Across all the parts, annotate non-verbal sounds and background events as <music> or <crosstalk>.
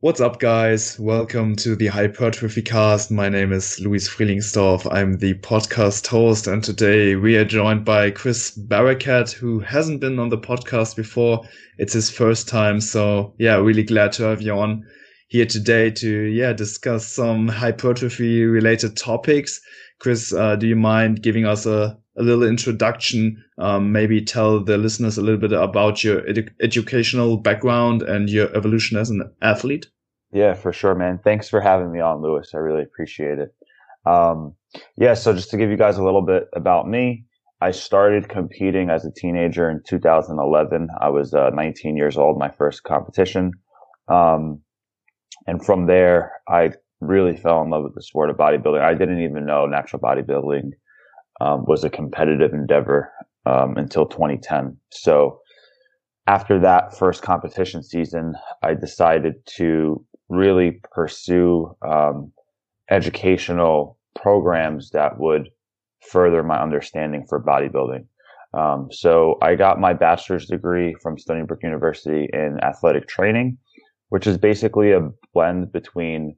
What's up, guys? Welcome to the Hypertrophy Cast. My name is Luis Frielingsdorf. I'm the podcast host, and today we are joined by Chris Barakat, who hasn't been on the podcast before. It's his first time, so yeah, really glad to have you on here today to yeah discuss some hypertrophy related topics. Chris, uh, do you mind giving us a, a little introduction? Um, maybe tell the listeners a little bit about your edu educational background and your evolution as an athlete. Yeah, for sure, man. Thanks for having me on, Luis. I really appreciate it. Um, yeah, so just to give you guys a little bit about me, I started competing as a teenager in 2011. I was uh, 19 years old, my first competition. Um, and from there, I really fell in love with the sport of bodybuilding. I didn't even know natural bodybuilding um, was a competitive endeavor um, until 2010. So after that first competition season, I decided to really pursue um, educational programs that would further my understanding for bodybuilding. Um, so I got my bachelor's degree from Stony Brook University in athletic training, which is basically a blend between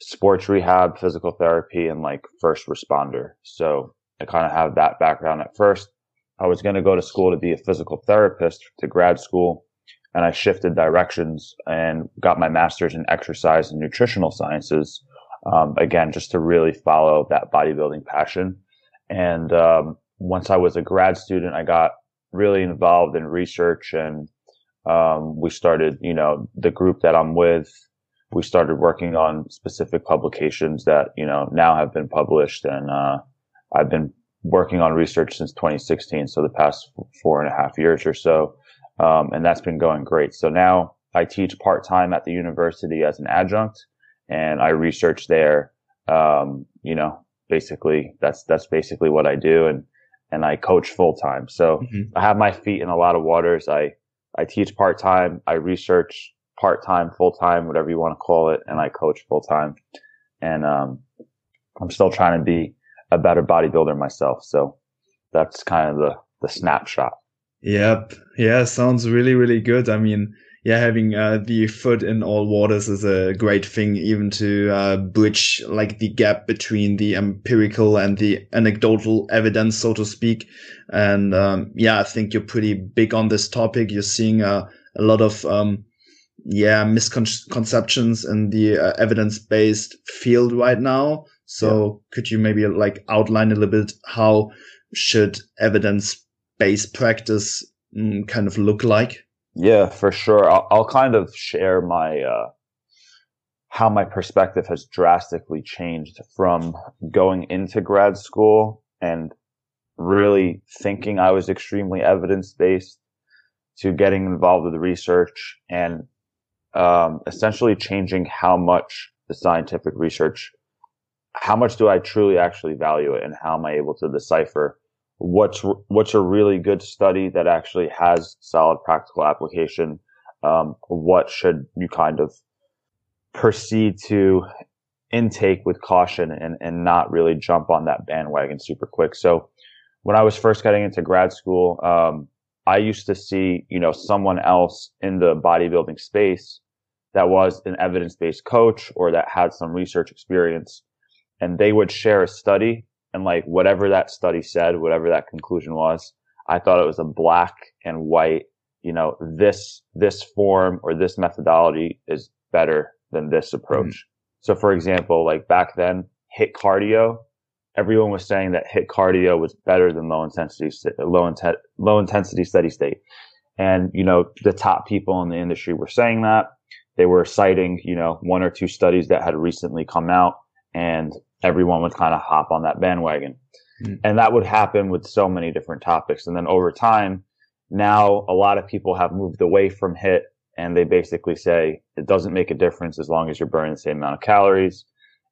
sports rehab, physical therapy, and like first responder. So I kind of have that background at first. I was going to go to school to be a physical therapist to grad school, and I shifted directions and got my master's in exercise and nutritional sciences. Um, again, just to really follow that bodybuilding passion. And um, once I was a grad student, I got really involved in research and um, we started, you know, the group that I'm with we started working on specific publications that you know now have been published, and uh, I've been working on research since 2016, so the past four and a half years or so, um, and that's been going great. So now I teach part time at the university as an adjunct, and I research there. Um, you know, basically that's that's basically what I do, and and I coach full time. So mm-hmm. I have my feet in a lot of waters. I I teach part time. I research part time, full time, whatever you want to call it, and I coach full time. And um, I'm still trying to be a better bodybuilder myself. So that's kind of the the snapshot. Yep. Yeah, sounds really really good. I mean, yeah, having uh, the foot in all waters is a great thing, even to uh, bridge like the gap between the empirical and the anecdotal evidence, so to speak. And um, yeah, I think you're pretty big on this topic. You're seeing uh, a lot of um, yeah misconceptions in the uh, evidence-based field right now so yeah. could you maybe like outline a little bit how should evidence-based practice mm, kind of look like yeah for sure i'll, I'll kind of share my uh, how my perspective has drastically changed from going into grad school and really thinking i was extremely evidence-based to getting involved with research and um, essentially changing how much the scientific research, how much do I truly actually value it, and how am I able to decipher what's what's a really good study that actually has solid practical application. Um, what should you kind of proceed to intake with caution and, and not really jump on that bandwagon super quick. So when I was first getting into grad school, um, I used to see, you know, someone else in the bodybuilding space that was an evidence-based coach or that had some research experience and they would share a study and like whatever that study said, whatever that conclusion was, I thought it was a black and white, you know, this, this form or this methodology is better than this approach. Mm. So for example, like back then, HIIT cardio, everyone was saying that HIIT cardio was better than low intensity, low, inten- low intensity steady state. And, you know, the top people in the industry were saying that they were citing, you know, one or two studies that had recently come out and everyone would kind of hop on that bandwagon. Mm. And that would happen with so many different topics. And then over time, now a lot of people have moved away from HIIT and they basically say it doesn't make a difference as long as you're burning the same amount of calories.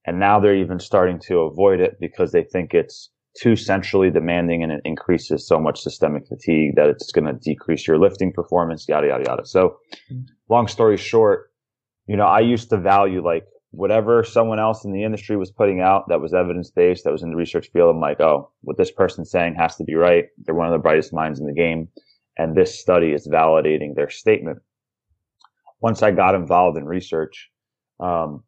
And now they're even starting to avoid it because they think it's too centrally demanding and it increases so much systemic fatigue that it's going to decrease your lifting performance, yada, yada, yada. So mm. long story short, you know, I used to value like whatever someone else in the industry was putting out that was evidence based, that was in the research field. I'm like, oh, what this person's saying has to be right. They're one of the brightest minds in the game. And this study is validating their statement. Once I got involved in research, Um,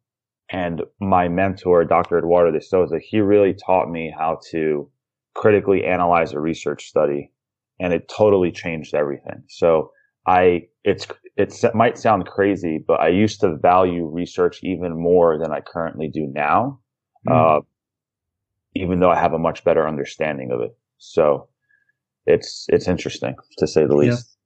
and my mentor, Dr. Eduardo de Souza, he really taught me how to critically analyze a research study and it totally changed everything. So I, it's, it might sound crazy, but I used to value research even more than I currently do now. Mm. Uh, even though I have a much better understanding of it. So it's, it's interesting to say the least.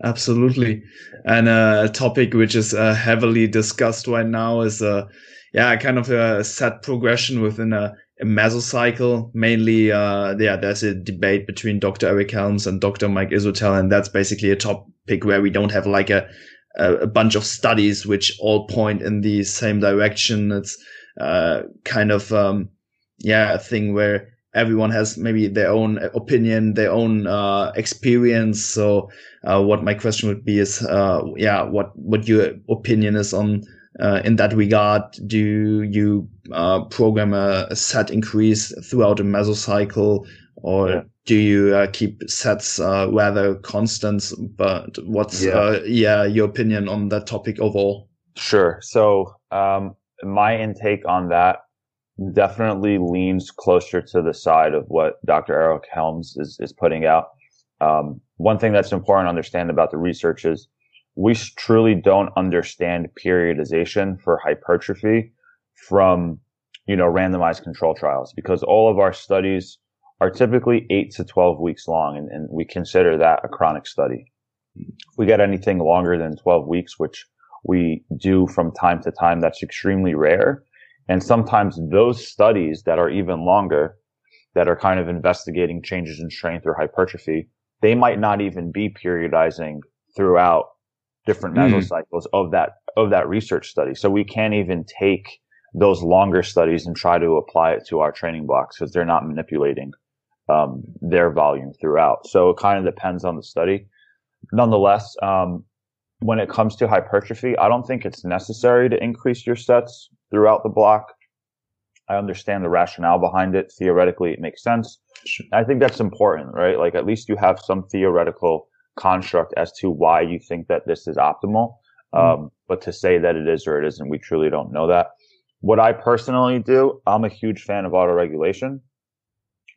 Yeah, absolutely. And uh, a topic which is uh, heavily discussed right now is, uh, yeah, kind of a set progression within a, a mesocycle. Mainly, uh, yeah, there's a debate between Dr. Eric Helms and Dr. Mike Israetel, and that's basically a topic where we don't have like a, a bunch of studies which all point in the same direction. It's uh, kind of um, yeah a thing where everyone has maybe their own opinion, their own uh, experience. So, uh, what my question would be is, uh, yeah, what what your opinion is on uh, in that regard? Do you uh, program a, a, set increase throughout a mesocycle, or yeah. do you uh, keep sets rather constant? But what's yeah. yeah your opinion on that topic overall? Sure. So, um, my intake on that definitely leans closer to the side of what Dr. Eric Helms is, is putting out. Um, one thing that's important to understand about the research is we truly don't understand periodization for hypertrophy from, you know, randomized control trials because all of our studies are typically eight to 12 weeks long and, and we consider that a chronic study. If we get anything longer than 12 weeks, which we do from time to time, that's extremely rare and sometimes those studies that are even longer, that are kind of investigating changes in strength or hypertrophy, they might not even be periodizing throughout different mm. mesocycles of that, of that research study. So we can't even take those longer studies and try to apply it to our training blocks because they're not manipulating um, their volume throughout. So it kind of depends on the study. Nonetheless, um, when it comes to hypertrophy, I don't think it's necessary to increase your sets throughout the block. I understand the rationale behind it. Theoretically, it makes sense. I think that's important, right? Like at least you have some theoretical construct as to why you think that this is optimal. Mm. Um, but to say that it is or it isn't, we truly don't know that. What I personally do, I'm a huge fan of auto regulation.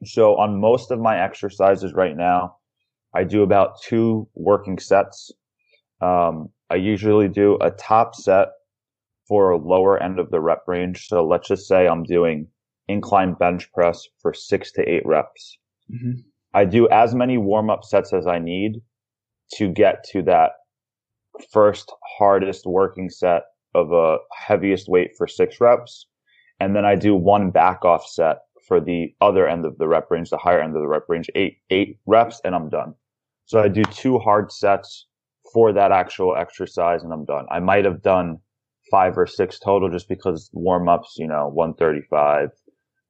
So on most of my exercises right now, I do about two working sets um, I usually do a top set for a lower end of the rep range. So let's just say I'm doing incline bench press for six to eight reps. Mm-hmm. I do as many warm up sets as I need to get to that first hardest working set of a heaviest weight for six reps. And then I do one back off set for the other end of the rep range, the higher end of the rep range, eight, eight reps and I'm done. So I do two hard sets for that actual exercise and I'm done. I might have done five or six total just because warm ups, you know, 135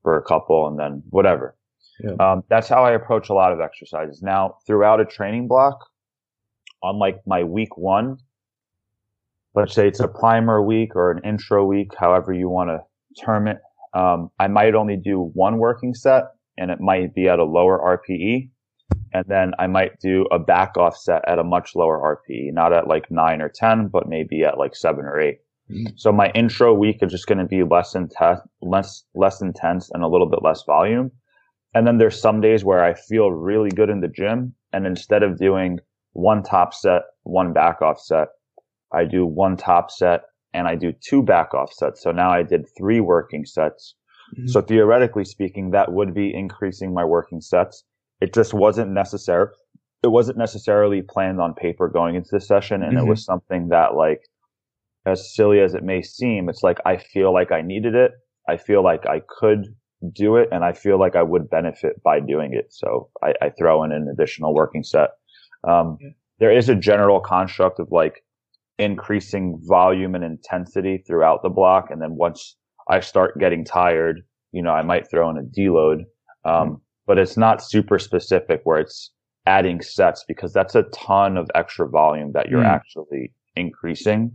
for a couple and then whatever. Yeah. Um, that's how I approach a lot of exercises. Now, throughout a training block, on like my week one, let's say it's a primer week or an intro week, however you want to term it, um, I might only do one working set and it might be at a lower RPE and then I might do a back off set at a much lower RPE, not at like nine or 10, but maybe at like seven or 8 mm-hmm. So my intro week is just going to be less intense, less, less intense and a little bit less volume. And then there's some days where I feel really good in the gym. And instead of doing one top set, one back off set, I do one top set and I do two back off sets. So now I did three working sets. Mm-hmm. So theoretically speaking, that would be increasing my working sets it just wasn't necessary. It wasn't necessarily planned on paper going into the session. And mm-hmm. it was something that like, as silly as it may seem, it's like, I feel like I needed it. I feel like I could do it and I feel like I would benefit by doing it. So I, I throw in an additional working set. Um, yeah. there is a general construct of like increasing volume and intensity throughout the block. And then once I start getting tired, you know, I might throw in a deload. Um, mm-hmm but it's not super specific where it's adding sets because that's a ton of extra volume that you're mm. actually increasing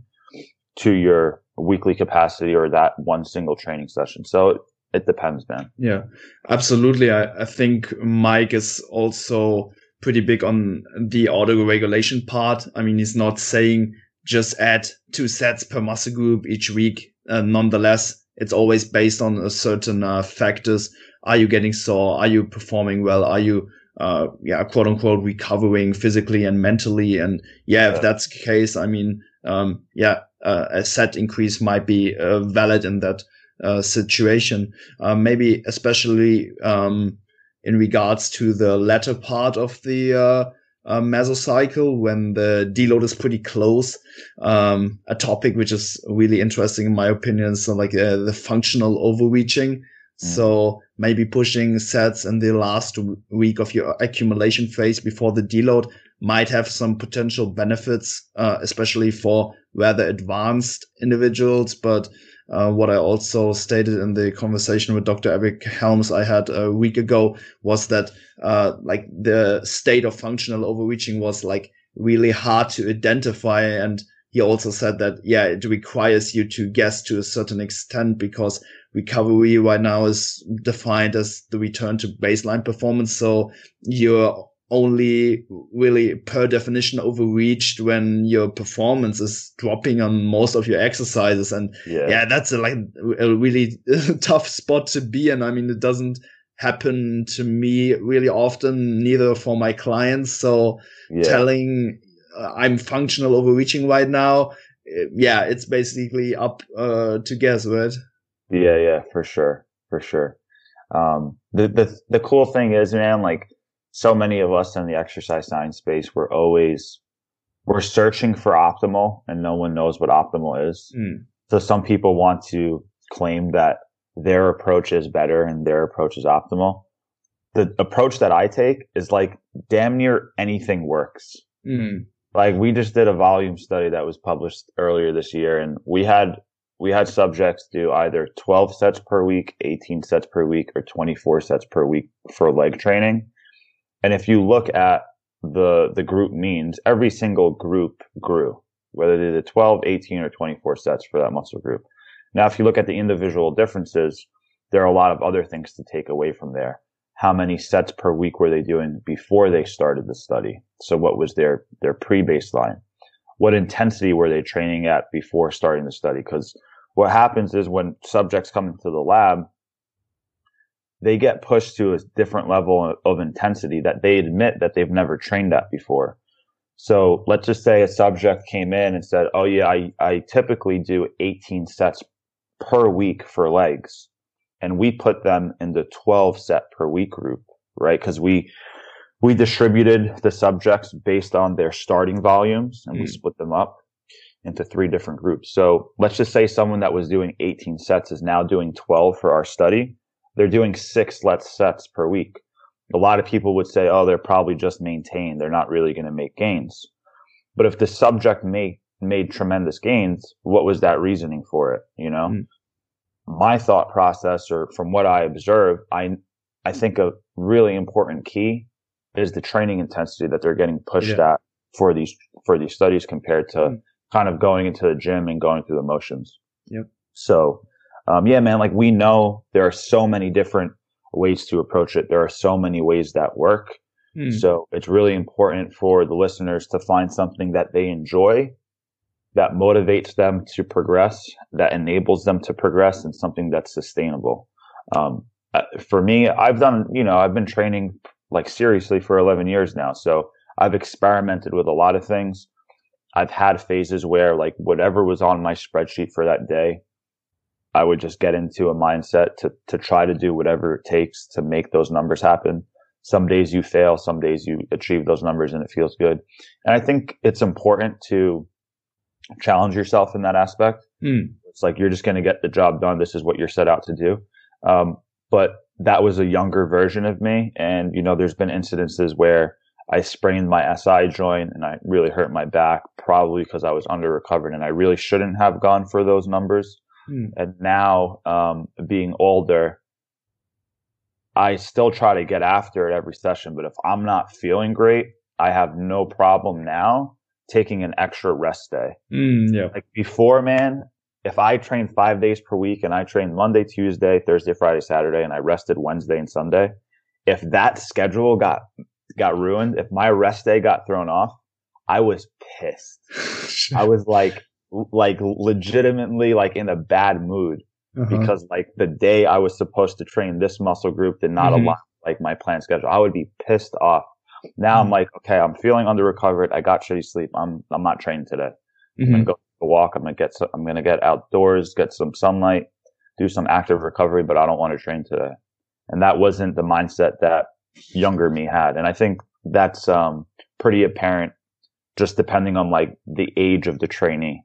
to your weekly capacity or that one single training session. So it depends, man. Yeah, absolutely. I, I think Mike is also pretty big on the auto regulation part. I mean, he's not saying just add two sets per muscle group each week. uh, nonetheless, it's always based on a certain uh, factors. Are you getting sore? Are you performing well? Are you, uh, yeah, quote unquote, recovering physically and mentally? And yeah, yeah. if that's the case, I mean, um, yeah, uh, a set increase might be uh, valid in that uh, situation. Uh, maybe especially um, in regards to the latter part of the uh, uh, mesocycle when the deload is pretty close. Um, a topic which is really interesting in my opinion. So like uh, the functional overreaching. Mm. So maybe pushing sets in the last week of your accumulation phase before the deload might have some potential benefits, uh, especially for rather advanced individuals. But uh, what I also stated in the conversation with Dr. Eric Helms I had a week ago was that, uh, like the state of functional overreaching was like really hard to identify. And he also said that, yeah, it requires you to guess to a certain extent because recovery right now is defined as the return to baseline performance. So you're only really per definition overreached when your performance is dropping on most of your exercises. And yeah, yeah that's a, like a really <laughs> tough spot to be in. I mean it doesn't happen to me really often neither for my clients. So yeah. telling uh, i'm functional overreaching right now uh, yeah it's basically up uh, to guess right? Yeah yeah for sure for sure. Um the the, the cool thing is man like so many of us in the exercise science space, we're always, we're searching for optimal and no one knows what optimal is. Mm. So some people want to claim that their approach is better and their approach is optimal. The approach that I take is like damn near anything works. Mm. Like we just did a volume study that was published earlier this year and we had we had subjects do either 12 sets per week, 18 sets per week, or 24 sets per week for leg training. And if you look at the, the group means, every single group grew, whether they did 12, 18, or 24 sets for that muscle group. Now, if you look at the individual differences, there are a lot of other things to take away from there. How many sets per week were they doing before they started the study? So what was their, their pre-baseline? What intensity were they training at before starting the study? Because what happens is when subjects come into the lab, they get pushed to a different level of intensity that they admit that they've never trained at before. So let's just say a subject came in and said, Oh yeah, I, I typically do 18 sets per week for legs. And we put them in the 12 set per week group, right? Cause we, we distributed the subjects based on their starting volumes and mm. we split them up into three different groups. So let's just say someone that was doing 18 sets is now doing 12 for our study they're doing six let's sets per week. A lot of people would say, oh, they're probably just maintained. They're not really going to make gains. But if the subject made, made tremendous gains, what was that reasoning for it? You know, mm. my thought process or from what I observe, I, I think a really important key is the training intensity that they're getting pushed yeah. at for these, for these studies compared to mm. kind of going into the gym and going through the motions. Yep. So um, yeah, man, like we know there are so many different ways to approach it. There are so many ways that work. Mm. So it's really important for the listeners to find something that they enjoy, that motivates them to progress, that enables them to progress and something that's sustainable. Um, uh, for me, I've done, you know, I've been training like seriously for 11 years now. So I've experimented with a lot of things. I've had phases where like whatever was on my spreadsheet for that day, I would just get into a mindset to, to try to do whatever it takes to make those numbers happen. Some days you fail, some days you achieve those numbers and it feels good. And I think it's important to challenge yourself in that aspect. Mm. It's like you're just going to get the job done. This is what you're set out to do. Um, but that was a younger version of me. And, you know, there's been incidences where I sprained my SI joint and I really hurt my back, probably because I was under recovered and I really shouldn't have gone for those numbers. Mm. And now, um, being older, I still try to get after it every session. But if I'm not feeling great, I have no problem now taking an extra rest day. Mm, yeah. Like before, man, if I trained five days per week and I trained Monday, Tuesday, Thursday, Friday, Saturday, and I rested Wednesday and Sunday, if that schedule got got ruined, if my rest day got thrown off, I was pissed. <laughs> I was like, like legitimately like in a bad mood uh-huh. because like the day I was supposed to train this muscle group did not mm-hmm. align like my plan schedule. I would be pissed off. Now mm-hmm. I'm like, okay, I'm feeling under recovered. I got shitty sleep. I'm I'm not training today. Mm-hmm. I'm gonna mm-hmm. go for a walk. I'm gonna get some, I'm gonna get outdoors, get some sunlight, do some active recovery, but I don't want to train today. And that wasn't the mindset that younger me had. And I think that's um, pretty apparent just depending on like the age of the trainee.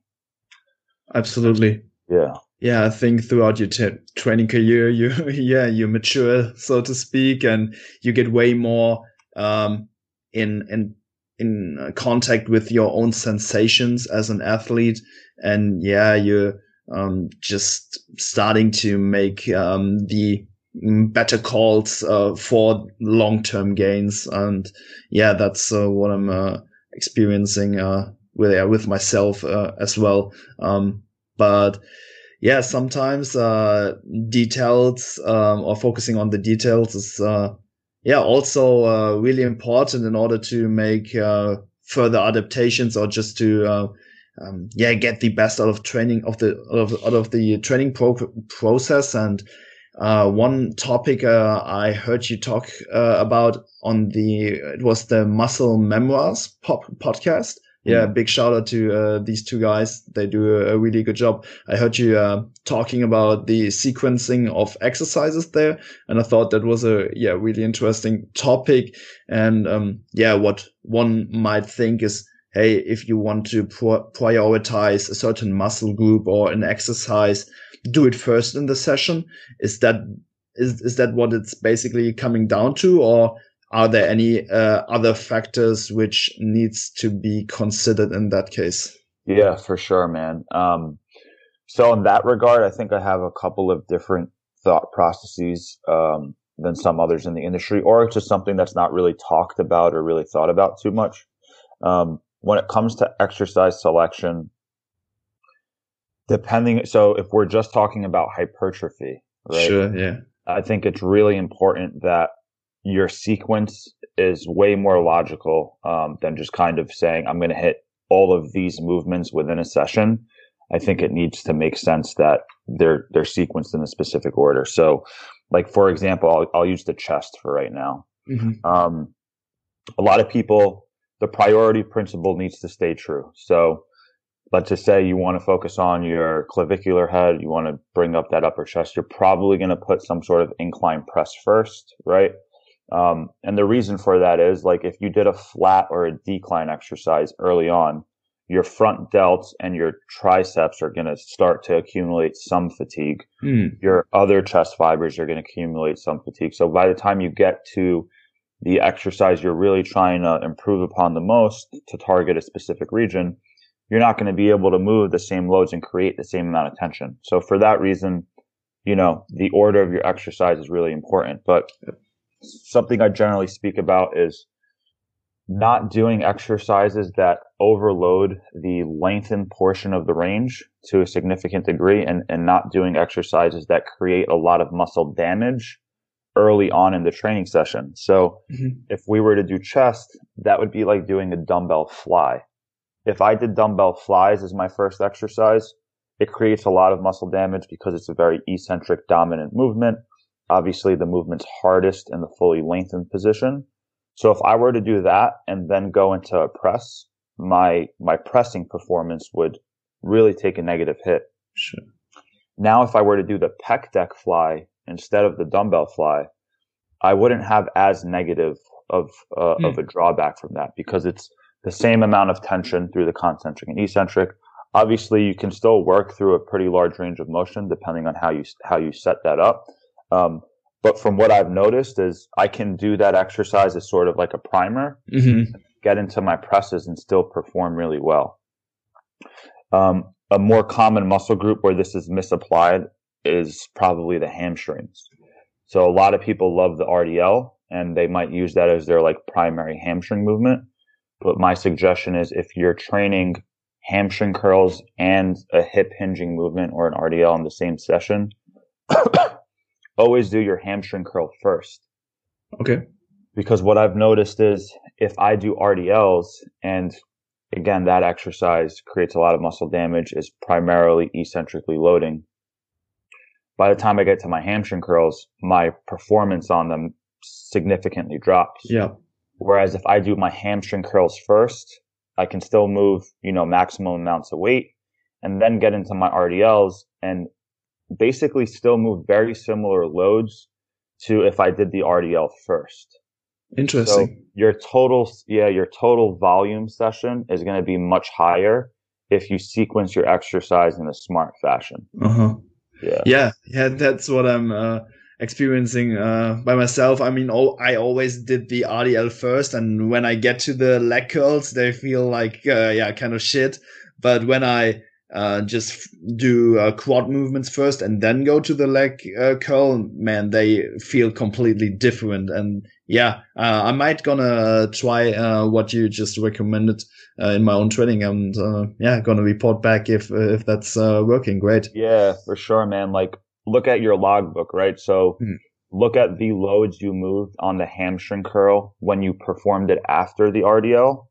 Absolutely. Yeah. Yeah, I think throughout your t- training career, you <laughs> yeah you mature, so to speak, and you get way more um, in in in contact with your own sensations as an athlete, and yeah, you're um, just starting to make um, the better calls uh, for long term gains, and yeah, that's uh, what I'm uh, experiencing uh, with with myself uh, as well. Um, but yeah, sometimes uh, details um, or focusing on the details is uh, yeah also uh, really important in order to make uh, further adaptations or just to uh, um, yeah get the best out of training of the out of, out of the training pro- process and uh, one topic I heard you talk about on the it was the muscle memoirs pop- podcast yeah, mm. big shout out to uh, these two guys. They do a, a, really good job. I heard you uh, talking about the sequencing of exercises there, and I thought that was a yeah really interesting topic. And um, yeah, what one might think is, hey, if you want to prioritize a certain muscle group or an exercise, do it first in the session. Is that is is that what it's basically coming down to, or are there any uh, other factors which needs to be considered in that case? Yeah for sure man. Um, so in that regard i think i have a couple of different thought processes um, than some others in the industry or it's just something that's not really talked about or really thought about too much. Um, when it comes to exercise selection depending so if we're just talking about hypertrophy right? Sure yeah. I think it's really important that your sequence is way more logical um, than just kind of saying I'm going to hit all of these movements within a session. I think it needs to make sense that they're they're sequenced in a specific order. So, like for example, I'll, I'll use the chest for right now. Mm-hmm. Um, a lot of people, the priority principle needs to stay true. So, let's just say you want to focus on your clavicular head, you want to bring up that upper chest. You're probably going to put some sort of incline press first, right? Um, and the reason for that is like if you did a flat or a decline exercise early on, your front delts and your triceps are going to start to accumulate some fatigue. Mm. Your other chest fibers are going to accumulate some fatigue. So by the time you get to the exercise you're really trying to improve upon the most to target a specific region, you're not going to be able to move the same loads and create the same amount of tension. So for that reason, you know, the order of your exercise is really important. But something I generally speak about is not doing exercises that overload the lengthened portion of the range to a significant degree and, and not doing exercises that create a lot of muscle damage early on in the training session. So mm-hmm. if we were to do chest, that would be like doing a dumbbell fly. If I did dumbbell flies as my first exercise, it creates a lot of muscle damage because it's a very eccentric dominant movement. Obviously, the movement's hardest in the fully lengthened position. So if I were to do that and then go into a press, my my pressing performance would really take a negative hit. Sure. Now, if I were to do the pec deck fly instead of the dumbbell fly, I wouldn't have as negative of uh, mm. of a drawback from that because it's the same amount of tension through the concentric and eccentric. Obviously, you can still work through a pretty large range of motion depending on how you how you set that up. Um, but from what I've noticed is I can do that exercise as sort of like a primer, mm-hmm. get into my presses and still perform really well. Um, a more common muscle group where this is misapplied is probably the hamstrings. So a lot of people love the RDL and they might use that as their like primary hamstring movement. But my suggestion is if you're training hamstring curls and a hip hinging movement or an RDL in the same session, always do your hamstring curl first. Okay. Because what I've noticed is if I do RDLs and again, that exercise creates a lot of muscle damage, is primarily eccentrically loading. By the time I get to my hamstring curls, my performance on them significantly drops. Yeah. Whereas if I do my hamstring curls first, I can still move, you know, maximum amounts of weight and then get into my RDLs and basically still move very similar loads to if I did the RDL first. Interesting. So your total, yeah, your total volume session is going to be much higher if you sequence your exercise in a smart fashion. Uh huh. Yeah. Yeah. Yeah. That's what I'm uh, experiencing uh, by myself. I mean, oh, I always did the RDL first, and when I get to the leg curls, they feel like uh, yeah, kind of shit. But when I uh, just do uh, quad movements first and then go to the leg uh, curl, man, they feel completely different. And yeah, uh, I might gonna try uh, what you just recommended uh, in my own training, and yeah, gonna report back if if that's working. Great. Yeah, for sure, man. Like, look at your logbook, right? So. Mm-hmm. Look at the loads you moved on the hamstring curl when you performed it after the RDL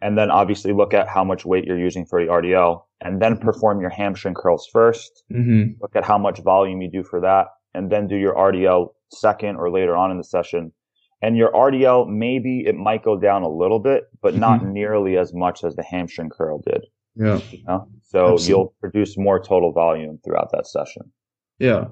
and then obviously look at how much weight you're using for the RDL and then perform your hamstring curls 1st mm-hmm. Look at how much volume you do for that and then do your RDL second or later on in the session. And your RDL, maybe it might go down a little bit, but mm-hmm. not nearly as much as the hamstring curl did. Yeah. You know? So Absolutely. you'll produce more total volume throughout that session. Yeah.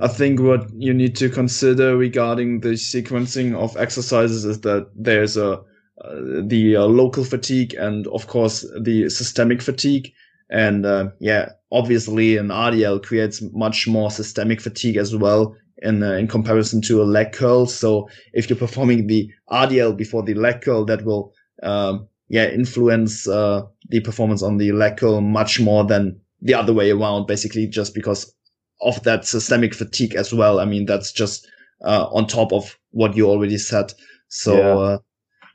I think what you need to consider regarding the sequencing of exercises is that there's a the uh, local fatigue and of course the systemic fatigue. And uh, yeah, obviously an RDL creates much more systemic fatigue as well in uh, in comparison to a leg curl. So if you're performing the RDL before the leg curl, that will um, yeah influence uh, the performance on the leg curl much more than the other way around. Basically, just because of that systemic fatigue as well. I mean, that's just uh, on top of what you already said. So. Yeah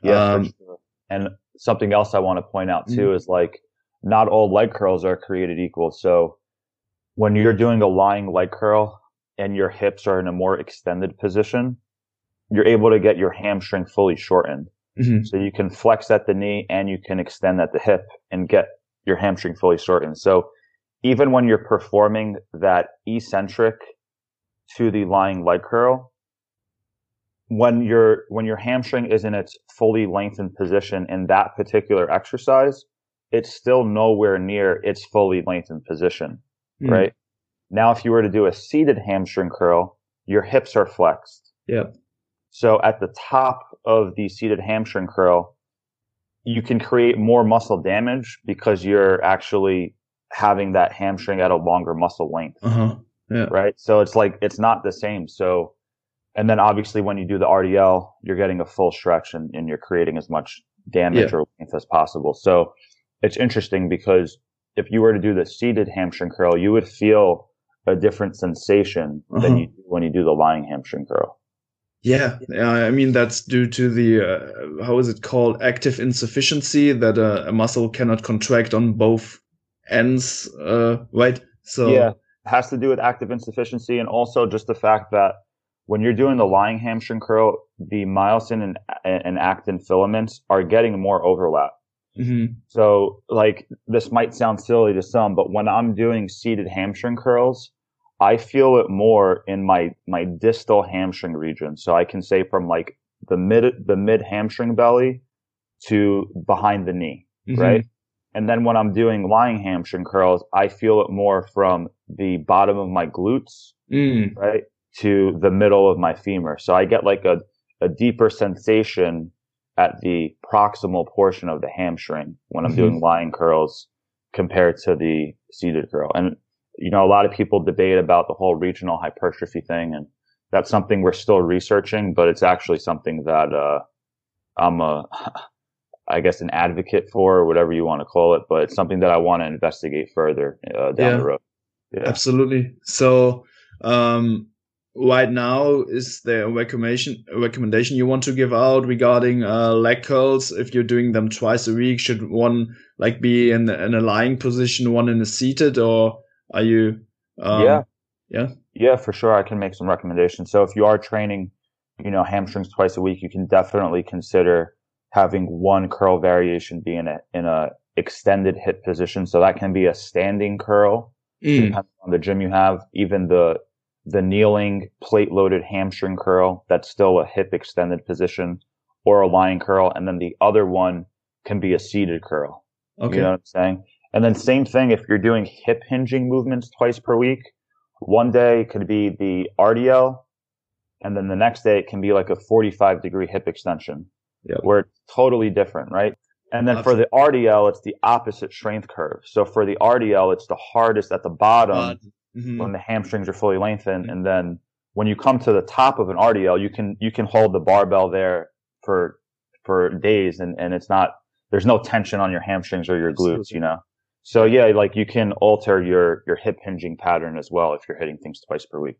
yeah. Um, sure. And something else I want to point out too mm-hmm. is like not all leg curls are created equal. So when you're doing a lying leg curl and your hips are in a more extended position, you're able to get your hamstring fully shortened. Mm-hmm. So you can flex at the knee and you can extend at the hip and get your hamstring fully shortened. So even when you're performing that eccentric to the lying leg curl, when your when your hamstring is in its fully lengthened position in that particular exercise, it's still nowhere near its fully lengthened position, mm. right? Now, if you were to do a seated hamstring curl, your hips are flexed. Yep. So at the top of the seated hamstring curl, you can create more muscle damage because you're actually having that hamstring at a longer muscle length. Uh-huh. Yeah. Right. So it's like, it's not the same. So and then obviously when you do the RDL, you're getting a full stretch and, and you're creating as much damage yeah. or length as possible. So it's interesting because if you were to do the seated hamstring curl, you would feel a different sensation uh-huh. than you do when you do the lying hamstring curl. Yeah, I mean that's due to the uh, how is it called active insufficiency that uh, a muscle cannot contract on both ends, uh, right? So yeah, it has to do with active insufficiency and also just the fact that when you're doing the lying hamstring curl, the myosin and, and actin filaments are getting more overlap. Mm-hmm. So, like, this might sound silly to some, but when I'm doing seated hamstring curls, I feel it more in my, my distal hamstring region. So I can say from like the mid, the mid hamstring belly to behind the knee, mm-hmm. right? And then when I'm doing lying hamstring curls, I feel it more from the bottom of my glutes, mm. right? To the middle of my femur. So I get like a, a deeper sensation at the proximal portion of the hamstring when I'm mm-hmm. doing lying curls compared to the seated curl. And, you know, a lot of people debate about the whole regional hypertrophy thing. And that's something we're still researching, but it's actually something that, uh, I'm a, <laughs> I guess an advocate for, or whatever you want to call it, but it's something that I want to investigate further uh, down yeah, the road. Yeah. Absolutely. So, um, right now is there a recommendation a recommendation you want to give out regarding uh, leg curls if you're doing them twice a week should one like be in, in a lying position one in a seated or are you um, yeah yeah yeah for sure i can make some recommendations so if you are training you know hamstrings twice a week you can definitely consider having one curl variation be in a, in a extended hip position. So that can be a standing curl, mm. depending on the gym you have. Even the, the kneeling plate loaded hamstring curl, that's still a hip extended position or a lying curl. And then the other one can be a seated curl. Okay. You know what I'm saying? And then same thing if you're doing hip hinging movements twice per week. One day could be the RDL, and then the next day it can be like a 45 degree hip extension, yep. where it's totally different, right? And then Absolutely. for the RDL, it's the opposite strength curve. So for the RDL, it's the hardest at the bottom mm-hmm. when the hamstrings are fully lengthened, mm-hmm. and then when you come to the top of an RDL, you can you can hold the barbell there for for days, and and it's not there's no tension on your hamstrings or your glutes, you know. So yeah, like you can alter your your hip hinging pattern as well if you're hitting things twice per week.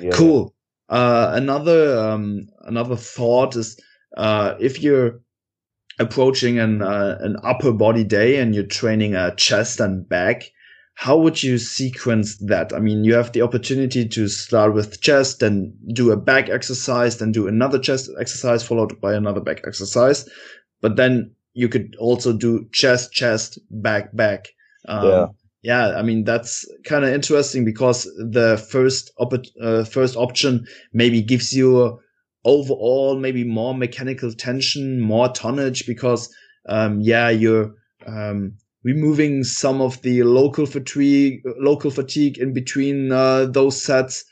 Yeah. Cool. Uh, another um, another thought is uh, if you're approaching an uh, an upper body day and you're training a chest and back, how would you sequence that? I mean, you have the opportunity to start with chest then do a back exercise, then do another chest exercise followed by another back exercise, but then you could also do chest, chest, back, back. Um, yeah. Yeah, I mean that's kind of interesting because the first op- uh, first option maybe gives you overall maybe more mechanical tension, more tonnage because um, yeah, you're um, removing some of the local fatigue local fatigue in between uh, those sets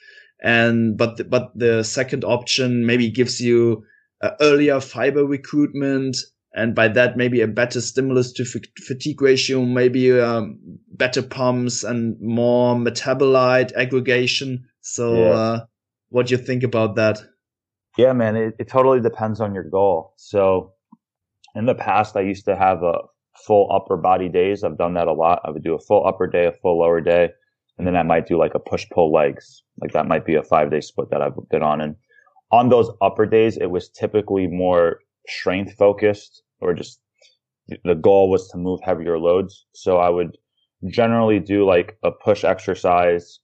and but the, but the second option maybe gives you uh, earlier fiber recruitment and by that maybe a better stimulus to f- fatigue ratio, maybe um, better pumps and more metabolite aggregation. So, yeah. uh, what do you think about that? Yeah, man, it, it totally depends on your goal. So, in the past, I used to have a full upper body days. I've done that a lot. I would do a full upper day, a full lower day, and then I might do like a push pull legs. Like that might be a five day split that I've been on. And on those upper days, it was typically more strength focused or just the goal was to move heavier loads. So I would generally do like a push exercise,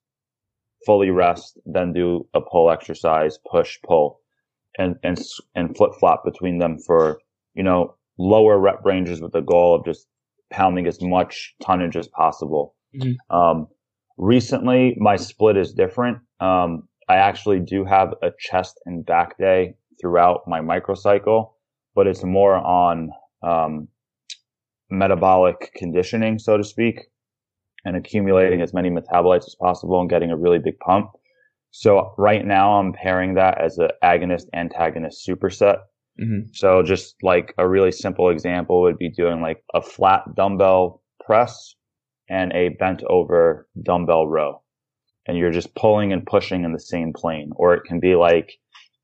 fully rest, then do a pull exercise, push, pull, and, and, and flip flop between them for, you know, lower rep ranges with the goal of just pounding as much tonnage as possible. Mm-hmm. Um, recently my split is different. Um, I actually do have a chest and back day throughout my microcycle but it's more on um, metabolic conditioning, so to speak, and accumulating as many metabolites as possible and getting a really big pump. So right now I'm pairing that as an agonist antagonist superset. Mm-hmm. So just like a really simple example would be doing like a flat dumbbell press and a bent over dumbbell row. And you're just pulling and pushing in the same plane. Or it can be like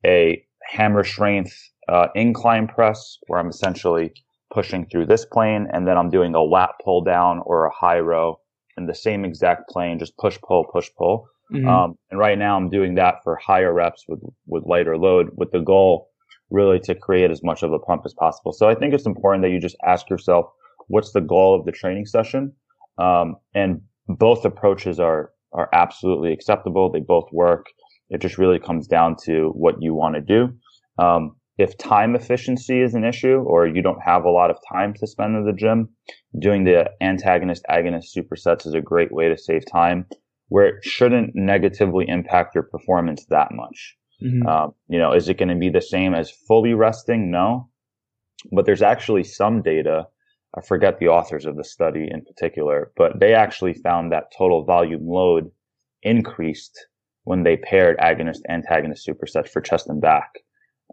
a hammer strength uh, incline press where I'm essentially pushing through this plane and then I'm doing a lat pull down or a high row in the same exact plane, just push, pull, push, pull. Mm-hmm. Um, and right now I'm doing that for higher reps with, with lighter load with the goal really to create as much of a pump as possible. So I think it's important that you just ask yourself, what's the goal of the training session? Um, and both approaches are, are absolutely acceptable. They both work. It just really comes down to what you want to do. Um, if time efficiency is an issue or you don't have a lot of time to spend in the gym, doing the antagonist agonist supersets is a great way to save time where it shouldn't negatively impact your performance that much. Mm-hmm. Um, you know, is it going to be the same as fully resting? No, but there's actually some data. I forget the authors of the study in particular, but they actually found that total volume load increased when they paired agonist antagonist supersets for chest and back.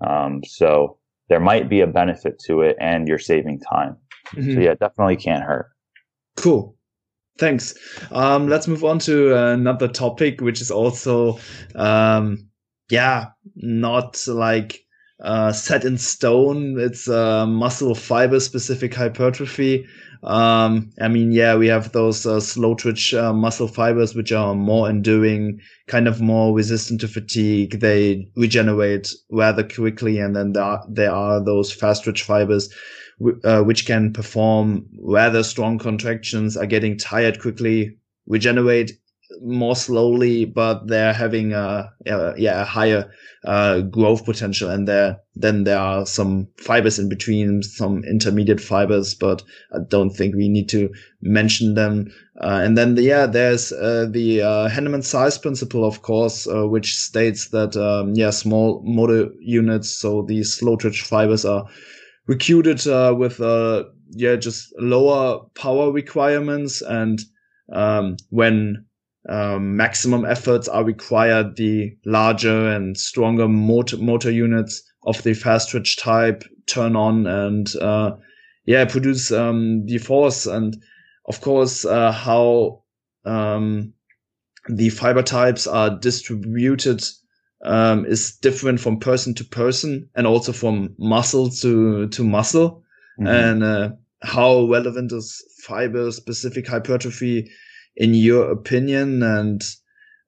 Um, so there might be a benefit to it and you're saving time. Mm-hmm. So yeah, definitely can't hurt. Cool. Thanks. Um, let's move on to another topic, which is also, um, yeah, not like uh, set in stone. It's muscle fiber specific hypertrophy. Um, I mean, yeah, we have those uh, slow twitch uh, muscle fibers, which are more enduring, kind of more resistant to fatigue. They regenerate rather quickly. And then there are, there are those fast twitch fibers, uh, which can perform rather strong contractions, are getting tired quickly, regenerate more slowly, but they're having a, a yeah a higher uh, growth potential, and there then there are some fibers in between, some intermediate fibers, but I don't think we need to mention them. Uh, and then the, yeah, there's uh, the uh, Henneman size principle, of course, uh, which states that um, yeah small motor units, so these slow twitch fibers are recruited uh, with uh, yeah just lower power requirements and um, when um, maximum efforts are required, the larger and stronger motor, motor units of the fast twitch type turn on and, uh, yeah, produce, um, the force. And of course, uh, how, um, the fiber types are distributed, um, is different from person to person and also from muscle to, to muscle. Mm-hmm. And, uh, how relevant is fiber specific hypertrophy in your opinion? And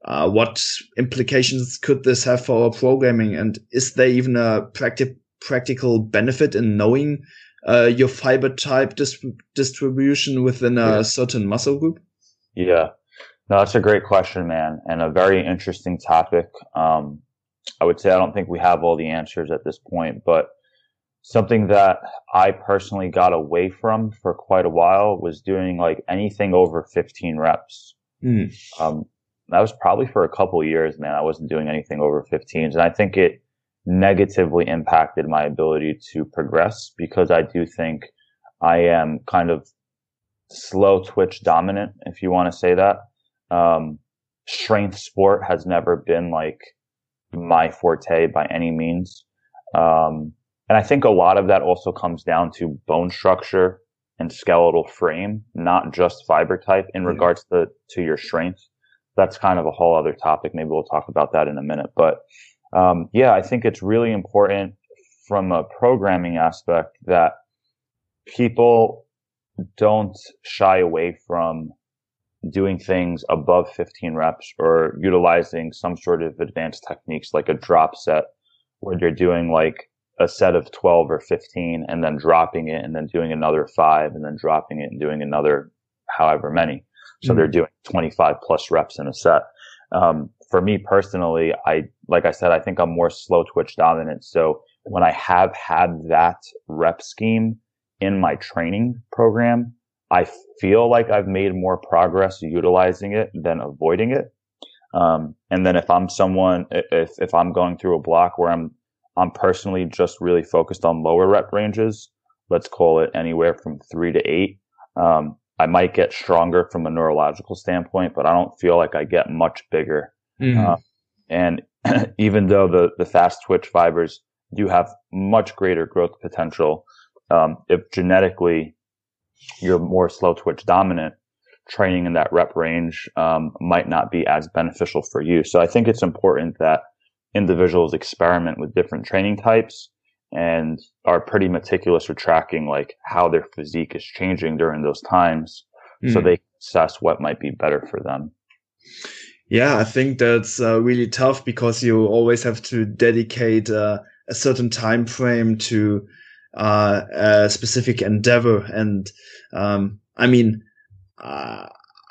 uh, what implications could this have for our programming? And is there even a practi- practical benefit in knowing uh, your fiber type dis- distribution within a yeah. certain muscle group? Yeah. No that's a great question man and a very interesting topic. Um, i would say i don't think we have all the answers at this point but something that I personally got away from for quite a while was doing like anything over 15 reps. Mm. Um, that was probably for a couple years, man. I wasn't doing anything over 15s. And I think it negatively impacted my ability to progress because I do think I am kind of slow twitch dominant, if you want to say that. Um, strength sport has never been like my forte by any means. Um, and I think a lot of that also comes down to bone structure and skeletal frame, not just fiber type in mm-hmm. regards to, to your strength. That's kind of a whole other topic. Maybe we'll talk about that in a minute. But um, yeah, I think it's really important from a programming aspect that people don't shy away from doing things above 15 reps or utilizing some sort of advanced techniques like a drop set where you're doing like a set of 12 or 15 and then dropping it and then doing another five and then dropping it and doing another however many. So mm-hmm. they're doing 25 plus reps in a set. Um, for me personally, I, like I said, I think I'm more slow twitch dominant. So when I have had that rep scheme in my training program, I feel like I've made more progress utilizing it than avoiding it. Um, and then if I'm someone, if, if I'm going through a block where I'm I'm personally just really focused on lower rep ranges. Let's call it anywhere from three to eight. Um, I might get stronger from a neurological standpoint, but I don't feel like I get much bigger. Mm-hmm. Uh, and <clears throat> even though the, the fast twitch fibers do have much greater growth potential, um, if genetically you're more slow twitch dominant, training in that rep range um, might not be as beneficial for you. So I think it's important that individuals experiment with different training types and are pretty meticulous with tracking like how their physique is changing during those times mm. so hmm. they assess what might be better for them. Yeah, I think that's uh, really tough because you always have to dedicate uh, a certain time frame to uh, a specific endeavor. And um, I mean, uh,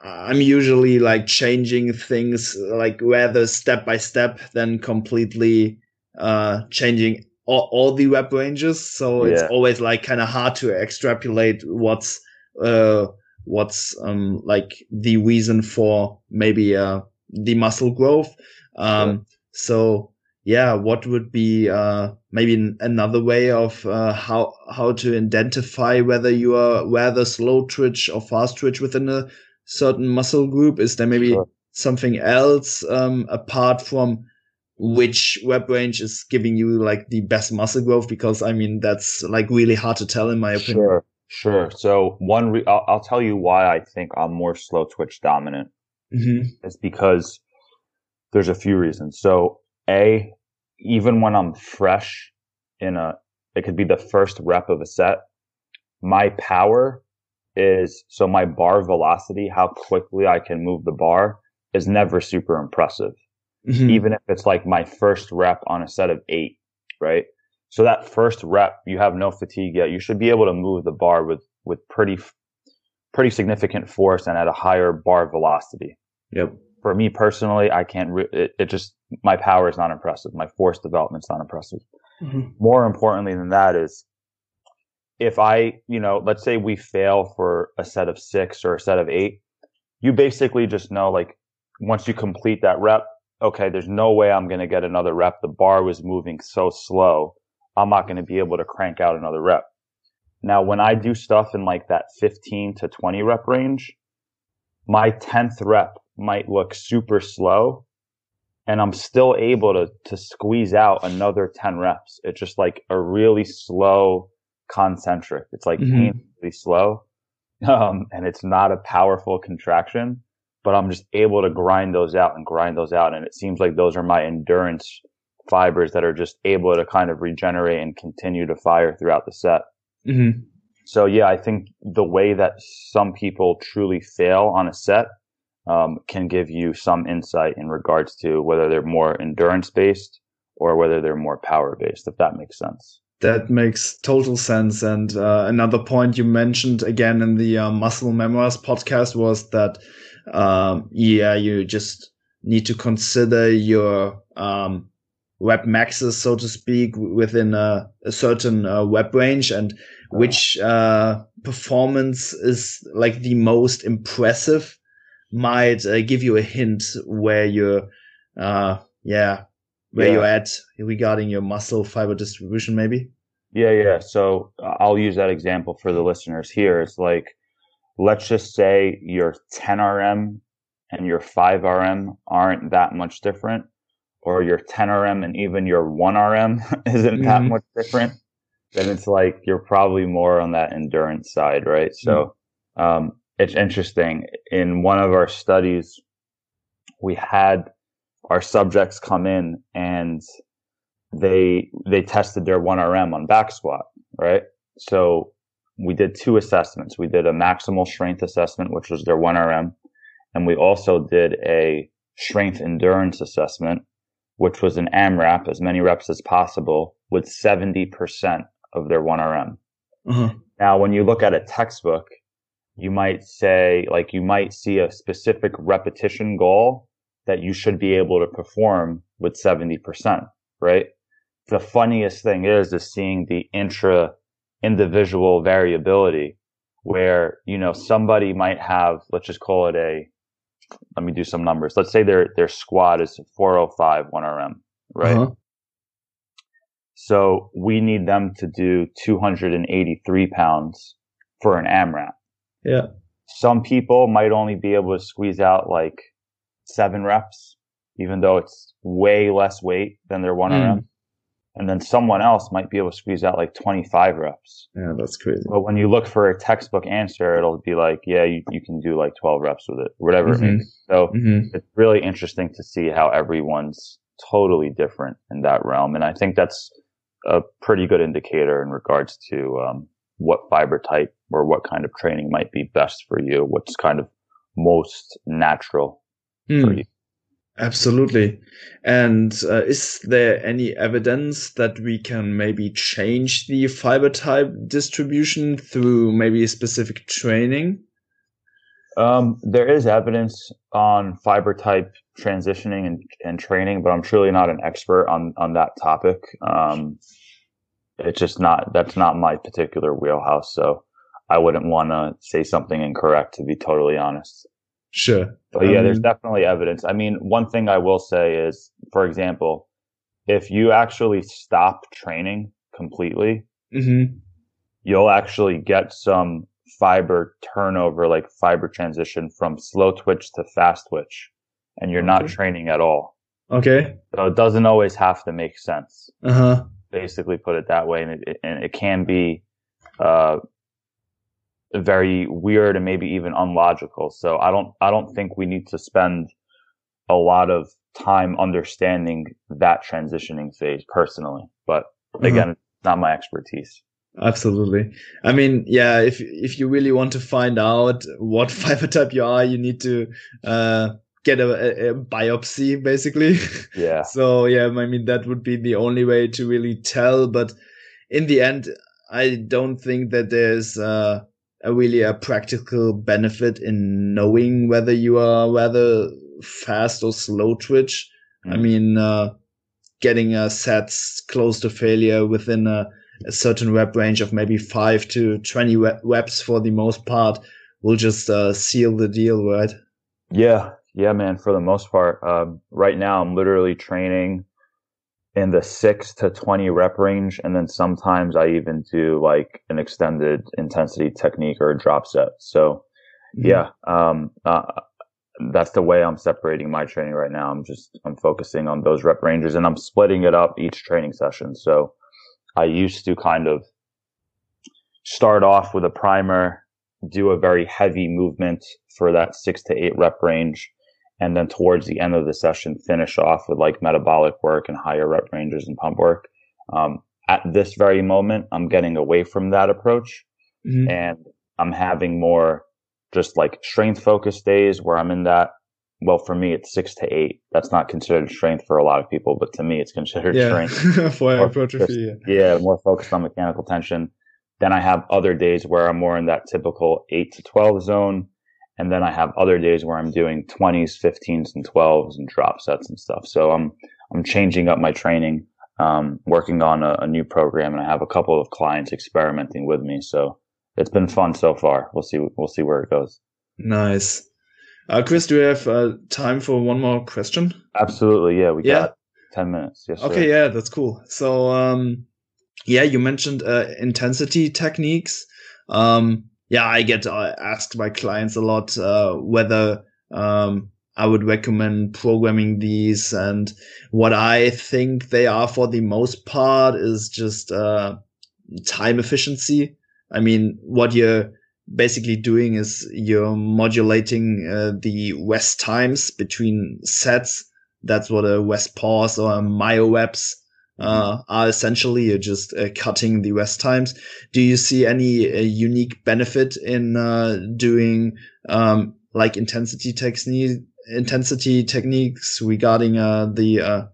I'm usually like changing things like rather step by step than completely uh changing all, all the rep ranges. So yeah. it's always like kind of hard to extrapolate what's uh what's um like the reason for maybe uh the muscle growth. Um sure. so yeah, what would be uh, maybe another way of uh, how how to identify whether you are rather slow twitch or fast twitch within a certain muscle group? Is there maybe sure. something else um, apart from which rep range is giving you like the best muscle growth? Because I mean, that's like really hard to tell in my opinion. Sure, sure. So one, re- I'll, I'll, tell you why I think I'm more slow twitch dominant. Mm-hmm. It's because there's a few reasons. So a, even when I'm fresh in a, it could be the first rep of a set, my power is so my bar velocity, how quickly I can move the bar is never super impressive. Mm-hmm. Even if it's like my first rep on a set of eight, right? So that first rep, you have no fatigue yet. You should be able to move the bar with, with pretty, pretty significant force and at a higher bar velocity. Yep. for me personally, I can't, re- it, it, just, my power is not impressive. My force development's not impressive. Mm-hmm. More importantly than that is if I, you know, let's say we fail for a set of six or a set of eight, you basically just know like once you complete that rep, okay, there's no way I'm going to get another rep. The bar was moving so slow. I'm not going to be able to crank out another rep. Now, when I do stuff in like that 15 to 20 rep range, my 10th rep might look super slow and I'm still able to, to squeeze out another 10 reps. It's just like a really slow concentric. It's like mm-hmm. painfully slow. <laughs> Um, and it's not a powerful contraction, but I'm just able to grind those out and grind those out. And it seems like those are my endurance fibers that are just able to kind of regenerate and continue to fire throughout the set. Mm-hmm. So yeah, I think the way that some people truly fail on a set um, can give you some insight in regards to whether they're more endurance based or whether they're more power based, if that makes sense. That makes total sense. And uh, another point you mentioned again in the uh, Muscle Memoirs podcast was that, um, yeah, you just need to consider your um, rep maxes, so to speak, within a, a certain uh, rep range and which uh, performance is like the most impressive might uh, give you a hint where you're, uh, yeah, where yeah. you're at regarding your muscle fiber distribution, maybe. Yeah, yeah. So uh, I'll use that example for the listeners here. It's like, let's just say your 10 RM and your 5 RM aren't that much different or your 10 RM and even your 1 RM <laughs> isn't mm-hmm. that much different, then it's like you're probably more on that endurance side, right? So, mm-hmm. um, it's interesting. In one of our studies, we had our subjects come in and they, they tested their 1RM on back squat, right? So we did two assessments. We did a maximal strength assessment, which was their 1RM. And we also did a strength endurance assessment, which was an AMRAP, as many reps as possible, with 70% of their 1RM. Uh-huh. Now, when you look at a textbook, you might say, like, you might see a specific repetition goal that you should be able to perform with 70%, right? The funniest thing is, is seeing the intra individual variability where, you know, somebody might have, let's just call it a let me do some numbers. Let's say their their squat is 405 1RM, right? Uh-huh. So we need them to do 283 pounds for an AMRAP. Yeah. Some people might only be able to squeeze out like seven reps, even though it's way less weight than their 1RM. Mm and then someone else might be able to squeeze out like 25 reps. Yeah, that's crazy. But when you look for a textbook answer, it'll be like, yeah, you, you can do like 12 reps with it, whatever mm-hmm. it means. So mm-hmm. it's really interesting to see how everyone's totally different in that realm. And I think that's a pretty good indicator in regards to um, what fiber type or what kind of training might be best for you, what's kind of most natural mm. Absolutely. And uh, is there any evidence that we can maybe change the fiber type distribution through maybe specific training? Um, there is evidence on fiber type transitioning and, and training, but I'm truly not an expert on, on that topic. Um, it's just not, that's not my particular wheelhouse. So I wouldn't want to say something incorrect to be totally honest. Sure. But yeah, um, there's definitely evidence. I mean, one thing I will say is, for example, if you actually stop training completely, mm-hmm. you'll actually get some fiber turnover, like fiber transition from slow twitch to fast twitch, and you're okay. not training at all. Okay. So it doesn't always have to make sense. Uh huh. Basically, put it that way, and it, and it can be uh, very weird and maybe even unlogical. So I don't, I don't think we need to spend a lot of time understanding that transitioning phase personally. But mm-hmm. again, mm-hmm. not my expertise. Absolutely. I mean, yeah, if, if you really want to find out what <laughs> fiber type you are, you need to, uh, get a, a, biopsy basically. <laughs> Yeah. so yeah, I mean, that would be the only way to really tell. But in the end, I don't think that there's, uh, a really a practical benefit in knowing whether you are rather fast or slow twitch. Mm. I mean, uh, getting a sets close to failure within a, a, certain rep range of maybe five to 20 reps for the most part will just uh, seal the deal, right? Yeah. Yeah, man. For the most part, um, right now I'm literally training in the six to 20 rep range. And then sometimes I even do like an extended intensity technique or a drop set. So mm-hmm. yeah, um, uh, that's the way I'm separating my training right now. I'm just, I'm focusing on those rep ranges and I'm splitting it up each training session. So I used to kind of start off with a primer, do a very heavy movement for that six to eight rep range and then towards the end of the session finish off with like metabolic work and higher rep ranges and pump work um, at this very moment i'm getting away from that approach mm-hmm. and i'm having more just like strength focused days where i'm in that well for me it's six to eight that's not considered strength for a lot of people but to me it's considered yeah. strength <laughs> for hypertrophy yeah. yeah more focused on mechanical tension then i have other days where i'm more in that typical 8 to 12 zone and then I have other days where I'm doing 20s, 15s, and 12s and drop sets and stuff. So I'm, I'm changing up my training, um, working on a, a, new program and I have a couple of clients experimenting with me. So it's been fun so far. We'll see, we'll see where it goes. Nice. Uh, Chris, do we have uh, time for one more question? Absolutely. Yeah. We yeah. got 10 minutes. Yes. Okay. Sir. Yeah. That's cool. So, um, yeah, you mentioned uh, intensity techniques. Um, yeah, I get uh, asked by clients a lot uh, whether um, I would recommend programming these, and what I think they are for the most part is just uh, time efficiency. I mean, what you're basically doing is you're modulating uh, the rest times between sets. That's what a rest pause or a myo reps uh, are essentially you're just uh, cutting the rest times. Do you see any uh, unique benefit in uh, doing um, like intensity technique, intensity techniques regarding uh, the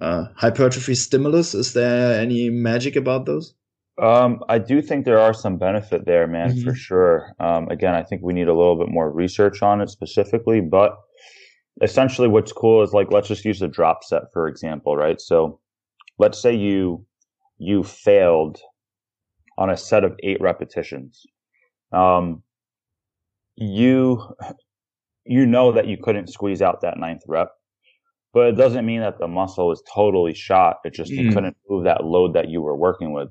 uh, hypertrophy stimulus? Is there any magic about those? Um, I do think there are some benefit there, man, mm-hmm. for sure. Um, again, I think we need a little bit more research on it specifically, but essentially what's cool is like, let's just use a drop set, for example, right? So let's say you you failed on a set of eight repetitions. Um, you you know that you couldn't squeeze out that ninth rep but it doesn't mean that the muscle is totally shot. It just mm. you couldn't move that load that you were working with.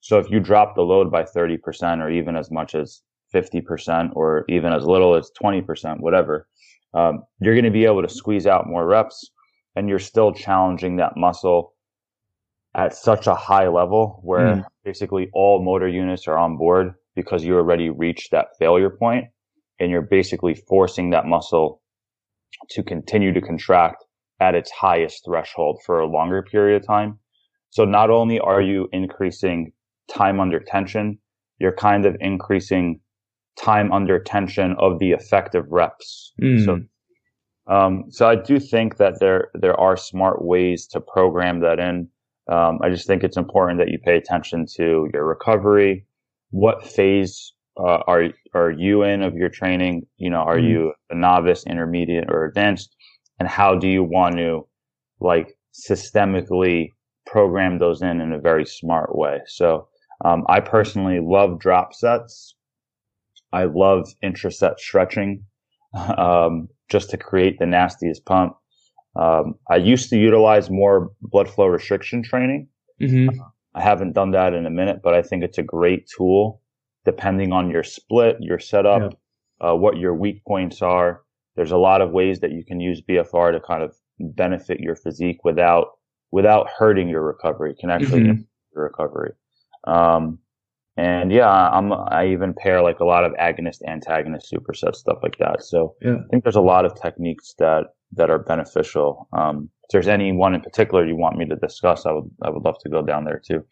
So if you drop the load by 30% or even as much as 50% or even as little as 20% whatever um, you're going to be able to squeeze out more reps and you're still challenging that muscle at such a high level where mm. basically all motor units are on board because you already reached that failure point and you're basically forcing that muscle to continue to contract at its highest threshold for a longer period of time. So not only are you increasing time under tension, you're kind of increasing time under tension of the effective reps. Mm. So um, so I do think that there there are smart ways to program that in. Um, I just think it's important that you pay attention to your recovery. What phase uh, are are you in of your training? You know, are mm-hmm. you a novice, intermediate, or advanced? And how do you want to like systemically program those in in a very smart way? So um, I personally love drop sets. I love intraset stretching <laughs> um, just to create the nastiest pump. Um, I used to utilize more blood flow restriction training. Mm-hmm. I haven't done that in a minute, but I think it's a great tool depending on your split, your setup, yeah. uh, what your weak points are. There's a lot of ways that you can use BFR to kind of benefit your physique without without hurting your recovery. It can actually mm-hmm. improve your recovery. Um, and yeah, I'm, I even pair like a lot of agonist, antagonist supersets, stuff like that. So yeah. I think there's a lot of techniques that that are beneficial. Um, if there's any one in particular you want me to discuss, I would I would love to go down there too.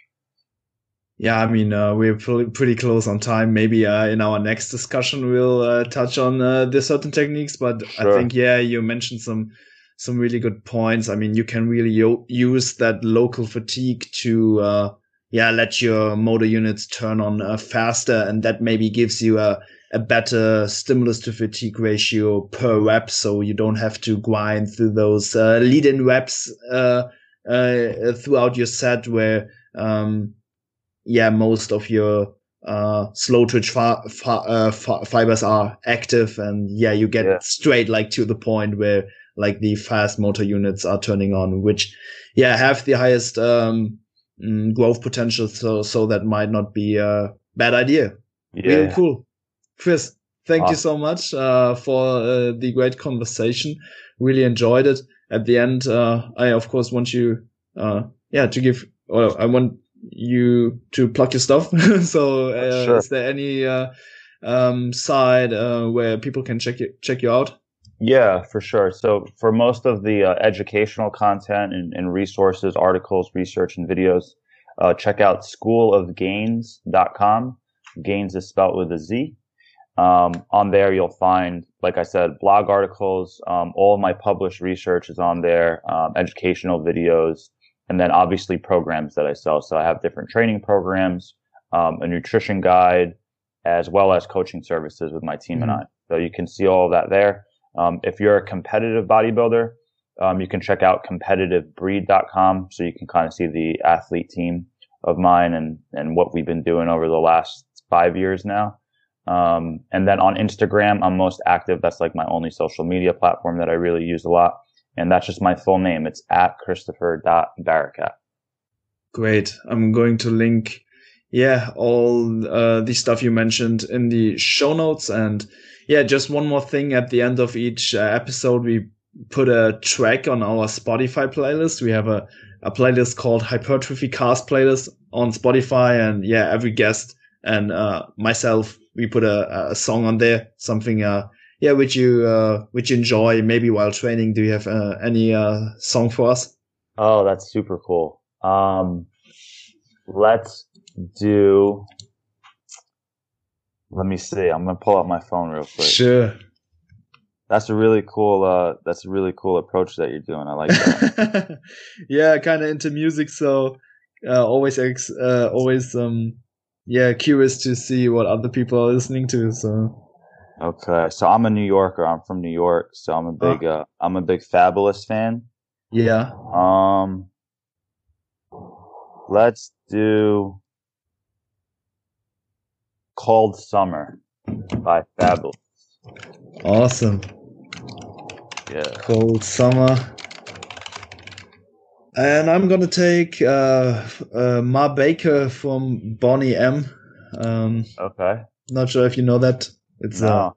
Yeah, I mean, uh, we're pretty close on time. Maybe uh, in our next discussion we'll uh, touch on uh, the certain techniques, but sure. I think yeah, you mentioned some some really good points. I mean, you can really use that local fatigue to uh, yeah, let your motor units turn on uh, faster. And that maybe gives you a, a better stimulus to fatigue ratio per rep. So you don't have to grind through those uh, lead in reps uh, uh, throughout your set where, um, yeah, most of your uh, slow twitch fi- fi- uh, fi- fibers are active and yeah, you get yeah. straight like to the point where like the fast motor units are turning on, which yeah, have the highest, um, mm, growth potential. So, so that might not be a bad idea. Yeah. Really cool. Chris, thank you so much, uh, for uh, the great conversation. Really enjoyed it. At the end, uh, I of course want you, uh, yeah, to give, or I want you to plug your stuff. <laughs> so, uh, sure. is there any uh, um, side uh, where people can check you check you out? Yeah, for sure. So, for most of the uh, educational content and, and, resources, articles, research, and videos, uh, check out schoolofgainz.com. Gains is spelled with a Z. Um, on there, you'll find, like I said, blog articles. Um, all of my published research is on there, um, educational videos, and then obviously programs that I sell. So I have different training programs, um, a nutrition guide, as well as coaching services with my team mm-hmm. and I. So you can see all of that there. Um, if you're a competitive bodybuilder, um, you can check out competitivebreed.com so you can kind of see the athlete team of mine and, and what we've been doing over the last five years now. Um, and then on Instagram, I'm most active. That's like my only social media platform that I really use a lot. And that's just my full name. It's at Christopher.Barakat. Great. I'm going to link, yeah, all uh, the stuff you mentioned in the show notes. And yeah, just one more thing at the end of each uh, episode, we put a track on our Spotify playlist. We have a, a playlist called Hypertrophy Cast Playlist on Spotify. And yeah, every guest and uh, myself, we put a, a song on there, something uh, yeah, which you uh, which you enjoy maybe while training. Do you have uh, any uh, song for us? Oh, that's super cool. Um, let's do. Let me see. I'm gonna pull up my phone real quick. Sure. That's a really cool. Uh, that's a really cool approach that you're doing. I like that. <laughs> yeah, kind of into music, so uh, always ex- uh, always um, yeah, curious to see what other people are listening to. So Okay, so I'm a New Yorker. I'm from New York, so I'm a big uh, I'm a big Fabolous fan. Yeah. Um, let's do "Cold Summer" by Fabolous. Awesome. Yeah. Cold Summer. And I'm gonna take uh, uh, Ma Baker from Boney M. Um, okay. Not sure if you know that it's no. uh,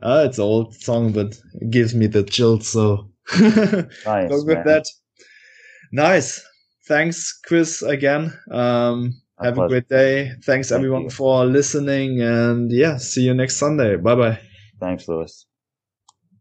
uh it's an old song, but it gives me the chills. So <laughs> nice, go with that. Nice. Thanks, Chris, again. Um, have pleasure. a great day. Thanks Thank everyone you. for listening, and yeah, see you next Sunday. Bye bye. Thanks, Luis.